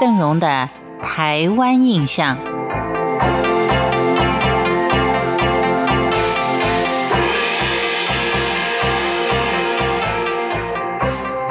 邓荣的台湾印象。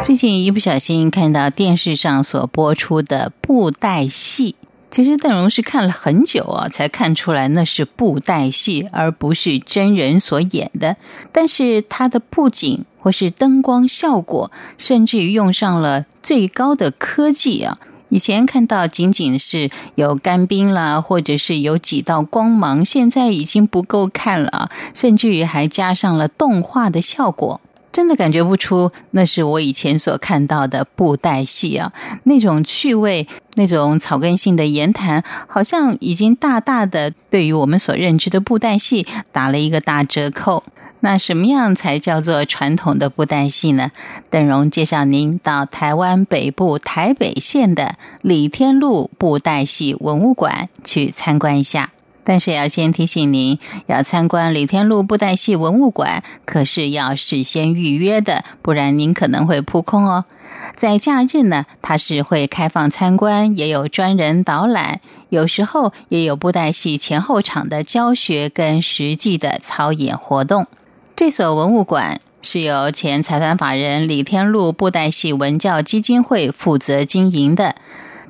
最近一不小心看到电视上所播出的布袋戏，其实邓荣是看了很久啊，才看出来那是布袋戏，而不是真人所演的。但是它的布景或是灯光效果，甚至于用上了最高的科技啊！以前看到仅仅是有干冰啦，或者是有几道光芒，现在已经不够看了！甚至于还加上了动画的效果。真的感觉不出那是我以前所看到的布袋戏啊，那种趣味、那种草根性的言谈，好像已经大大的对于我们所认知的布袋戏打了一个大折扣。那什么样才叫做传统的布袋戏呢？邓荣介绍您到台湾北部台北县的李天禄布袋戏文物馆去参观一下。但是要先提醒您，要参观李天禄布袋戏文物馆，可是要事先预约的，不然您可能会扑空哦。在假日呢，它是会开放参观，也有专人导览，有时候也有布袋戏前后场的教学跟实际的操演活动。这所文物馆是由前财团法人李天禄布袋戏文教基金会负责经营的。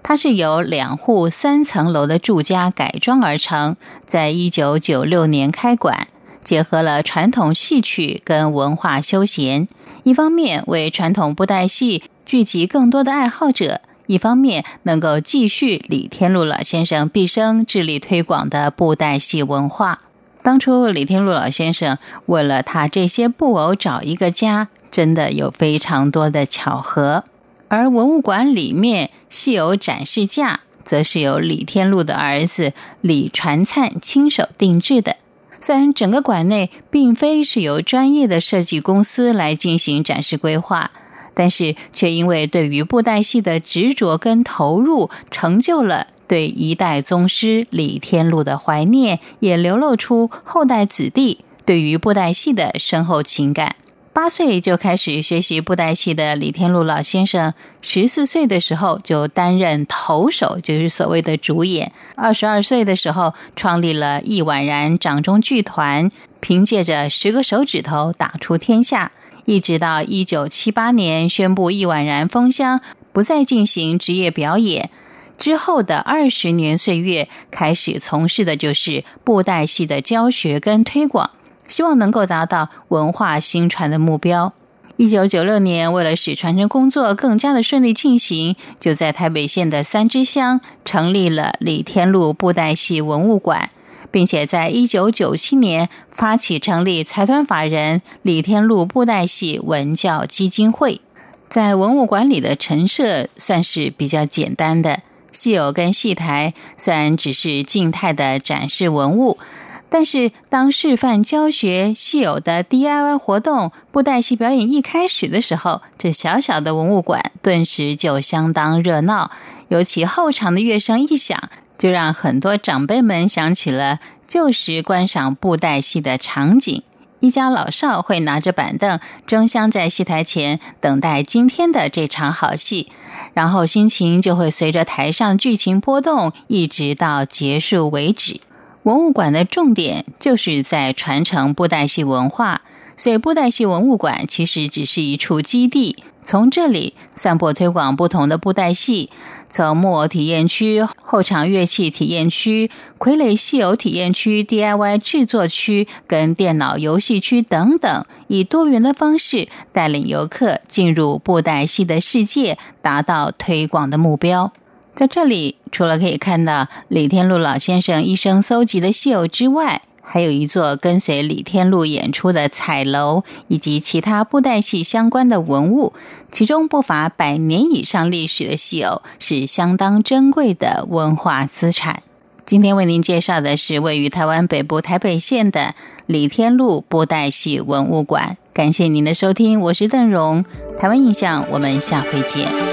它是由两户三层楼的住家改装而成，在一九九六年开馆，结合了传统戏曲跟文化休闲，一方面为传统布袋戏聚集更多的爱好者，一方面能够继续李天禄老先生毕生致力推广的布袋戏文化。当初李天禄老先生为了他这些布偶找一个家，真的有非常多的巧合。而文物馆里面戏偶展示架，则是由李天禄的儿子李传灿亲手定制的。虽然整个馆内并非是由专业的设计公司来进行展示规划，但是却因为对于布袋戏的执着跟投入，成就了对一代宗师李天禄的怀念，也流露出后代子弟对于布袋戏的深厚情感。八岁就开始学习布袋戏的李天禄老先生，十四岁的时候就担任头手，就是所谓的主演。二十二岁的时候，创立了易婉然掌中剧团，凭借着十个手指头打出天下。一直到一九七八年宣布易婉然封箱，不再进行职业表演之后的二十年岁月，开始从事的就是布袋戏的教学跟推广。希望能够达到文化新传的目标。一九九六年，为了使传承工作更加的顺利进行，就在台北县的三支乡成立了李天禄布袋戏文物馆，并且在一九九七年发起成立财团法人李天禄布袋戏文教基金会。在文物馆里的陈设算是比较简单的，戏偶跟戏台虽然只是静态的展示文物。但是，当示范教学戏偶的 DIY 活动、布袋戏表演一开始的时候，这小小的文物馆顿时就相当热闹。尤其后场的乐声一响，就让很多长辈们想起了旧时观赏布袋戏的场景。一家老少会拿着板凳争相在戏台前等待今天的这场好戏，然后心情就会随着台上剧情波动，一直到结束为止。文物馆的重点就是在传承布袋戏文化，所以布袋戏文物馆其实只是一处基地，从这里散播推广不同的布袋戏，从木偶体验区、后场乐器体验区、傀儡戏偶体验区、DIY 制作区跟电脑游戏区等等，以多元的方式带领游客进入布袋戏的世界，达到推广的目标。在这里，除了可以看到李天禄老先生一生搜集的戏偶之外，还有一座跟随李天禄演出的彩楼，以及其他布袋戏相关的文物，其中不乏百年以上历史的戏偶，是相当珍贵的文化资产。今天为您介绍的是位于台湾北部台北县的李天禄布袋戏文物馆。感谢您的收听，我是邓荣，台湾印象，我们下回见。